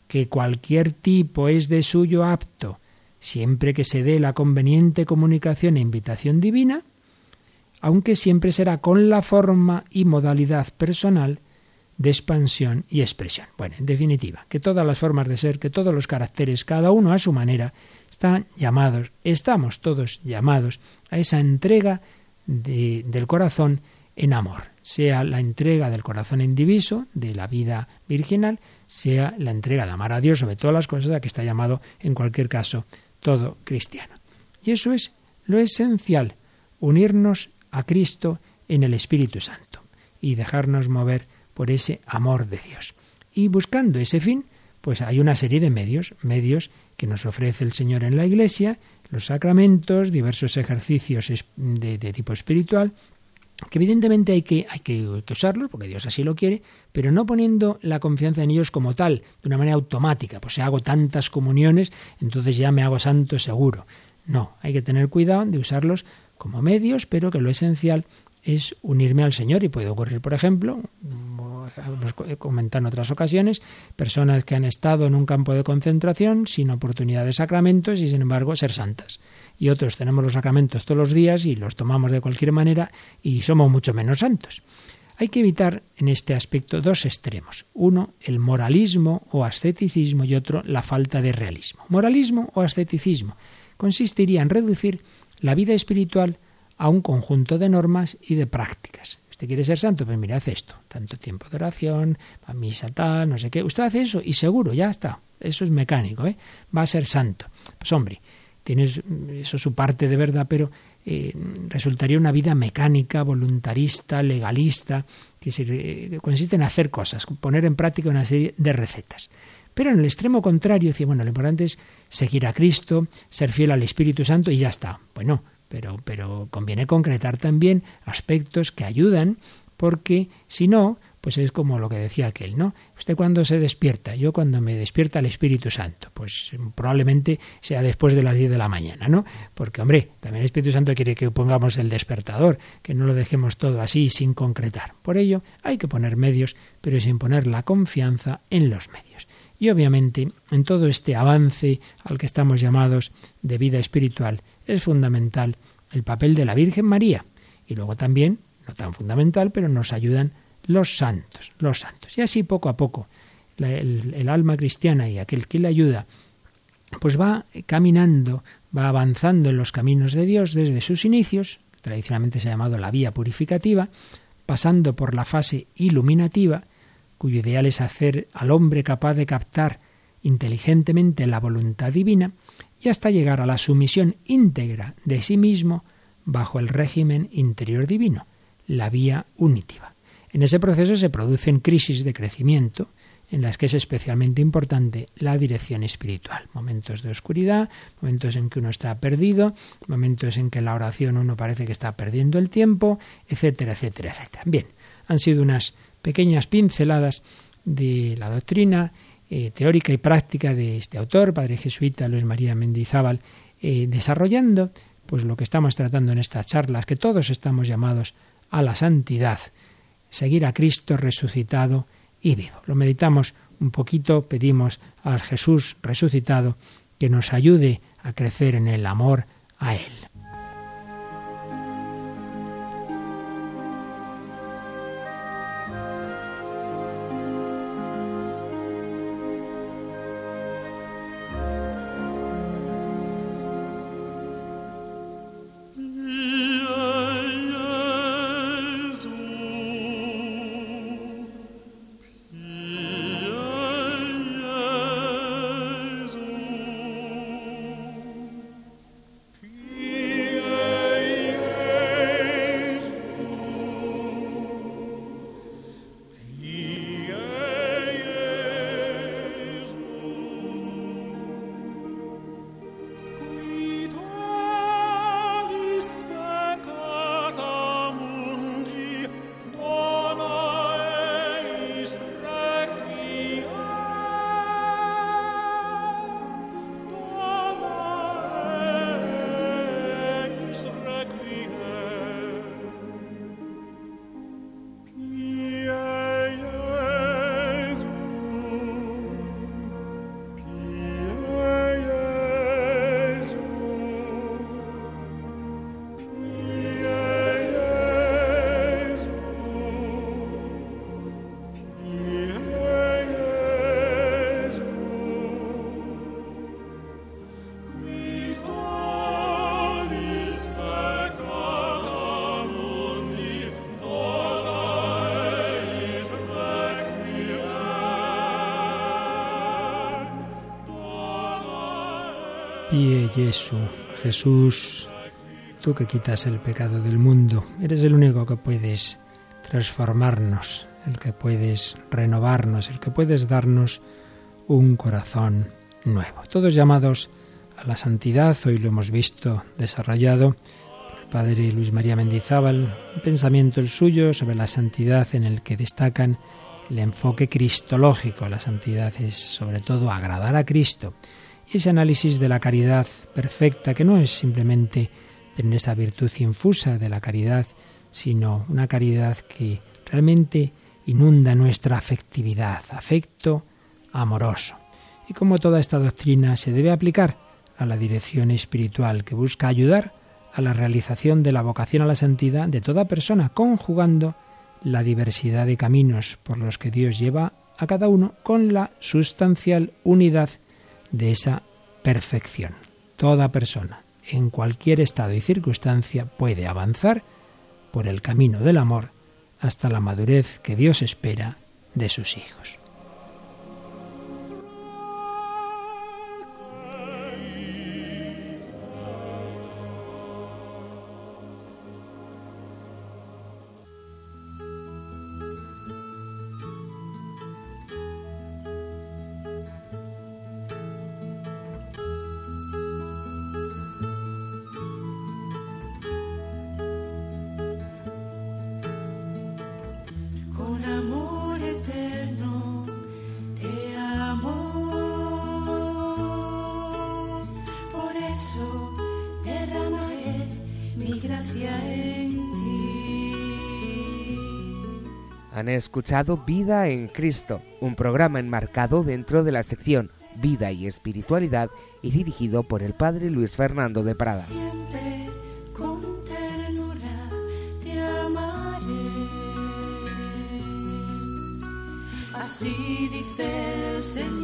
que cualquier tipo es de suyo apto, siempre que se dé la conveniente comunicación e invitación divina, aunque siempre será con la forma y modalidad personal de expansión y expresión. Bueno, en definitiva, que todas las formas de ser, que todos los caracteres, cada uno a su manera, están llamados, estamos todos llamados a esa entrega del corazón en amor, sea la entrega del corazón indiviso, de la vida virginal, sea la entrega de amar a Dios sobre todas las cosas a que está llamado en cualquier caso todo cristiano. Y eso es lo esencial unirnos a Cristo en el Espíritu Santo y dejarnos mover por ese amor de Dios. Y buscando ese fin, pues hay una serie de medios, medios que nos ofrece el Señor en la Iglesia, los sacramentos, diversos ejercicios de, tipo espiritual, que evidentemente hay que, hay que, usarlos, porque Dios así lo quiere, pero no poniendo la confianza en ellos como tal, de una manera automática, pues si hago tantas comuniones, entonces ya me hago santo seguro. No, hay que tener cuidado de usarlos como medios, pero que lo esencial es unirme al Señor y puede ocurrir, por ejemplo, hemos comentado en otras ocasiones, personas que han estado en un campo de concentración sin oportunidad de sacramentos y sin embargo ser santas. Y otros tenemos los sacramentos todos los días y los tomamos de cualquier manera y somos mucho menos santos. Hay que evitar en este aspecto dos extremos. Uno, el moralismo o asceticismo y otro, la falta de realismo. Moralismo o asceticismo consistiría en reducir la vida espiritual a un conjunto de normas y de prácticas. ¿Usted quiere ser santo? Pues mire, hace esto. Tanto tiempo de oración, a misa tal, no sé qué. Usted hace eso y seguro, ya está. Eso es mecánico, ¿eh? Va a ser santo. Pues hombre, tienes eso su parte de verdad, pero eh, resultaría una vida mecánica, voluntarista, legalista, que, se, consiste en hacer cosas, poner en práctica una serie de recetas. Pero en el extremo contrario, decía, bueno, lo importante es seguir a Cristo, ser fiel al Espíritu Santo y ya está. Bueno, pero, pero conviene concretar también aspectos que ayudan, porque si no, pues es como lo que decía aquel, ¿no? Usted cuando se despierta, yo cuando me despierta el Espíritu Santo, pues probablemente sea después de las 10 de la mañana, ¿no? Porque, hombre, también el Espíritu Santo quiere que pongamos el despertador, que no lo dejemos todo así sin concretar. Por ello, hay que poner medios, pero sin poner la confianza en los medios. Y obviamente, en todo este avance al que estamos llamados de vida espiritual, es fundamental el papel de la Virgen María. Y luego también, no tan fundamental, pero nos ayudan los santos, los santos. Y así poco a poco, el, el alma cristiana y aquel que le ayuda, pues va caminando, va avanzando en los caminos de Dios desde sus inicios, tradicionalmente se ha llamado la vía purificativa, pasando por la fase iluminativa, cuyo ideal es hacer al hombre capaz de captar inteligentemente la voluntad divina, y hasta llegar a la sumisión íntegra de sí mismo bajo el régimen interior divino, la vía unitiva. En ese proceso se producen crisis de crecimiento, en las que es especialmente importante la dirección espiritual. Momentos de oscuridad, momentos en que uno está perdido, momentos en que la oración uno parece que está perdiendo el tiempo, etcétera, etcétera, etcétera. Bien, han sido unas pequeñas pinceladas de la doctrina eh, teórica y práctica de este autor, padre jesuita Luis María Mendizábal, eh, desarrollando pues lo que estamos tratando en estas charlas, que todos estamos llamados a la santidad, seguir a Cristo resucitado y vivo. Lo meditamos un poquito, pedimos al Jesús resucitado que nos ayude a crecer en el amor a Él. Jesús, Jesús tú que quitas el pecado del mundo, eres el único que puedes transformarnos, el que puedes renovarnos, el que puedes darnos un corazón nuevo. Todos llamados a la santidad, hoy lo hemos visto desarrollado por el padre Luis María Mendizábal, un pensamiento el suyo sobre la santidad en el que destacan el enfoque cristológico. La santidad es sobre todo agradar a Cristo. Y ese análisis de la caridad perfecta, que no es simplemente tener esa virtud infusa de la caridad, sino una caridad que realmente inunda nuestra afectividad, afecto amoroso. Y como toda esta doctrina se debe aplicar a la dirección espiritual que busca ayudar a la realización de la vocación a la santidad de toda persona, conjugando la diversidad de caminos por los que Dios lleva a cada uno con la sustancial unidad de esa perfección. Toda persona, en cualquier estado y circunstancia, puede avanzar por el camino del amor hasta la madurez que Dios espera de sus hijos. Escuchado Vida en Cristo, un programa enmarcado dentro de la sección Vida y Espiritualidad y dirigido por el Padre Luis Fernando de Prada. Así dice el Señor.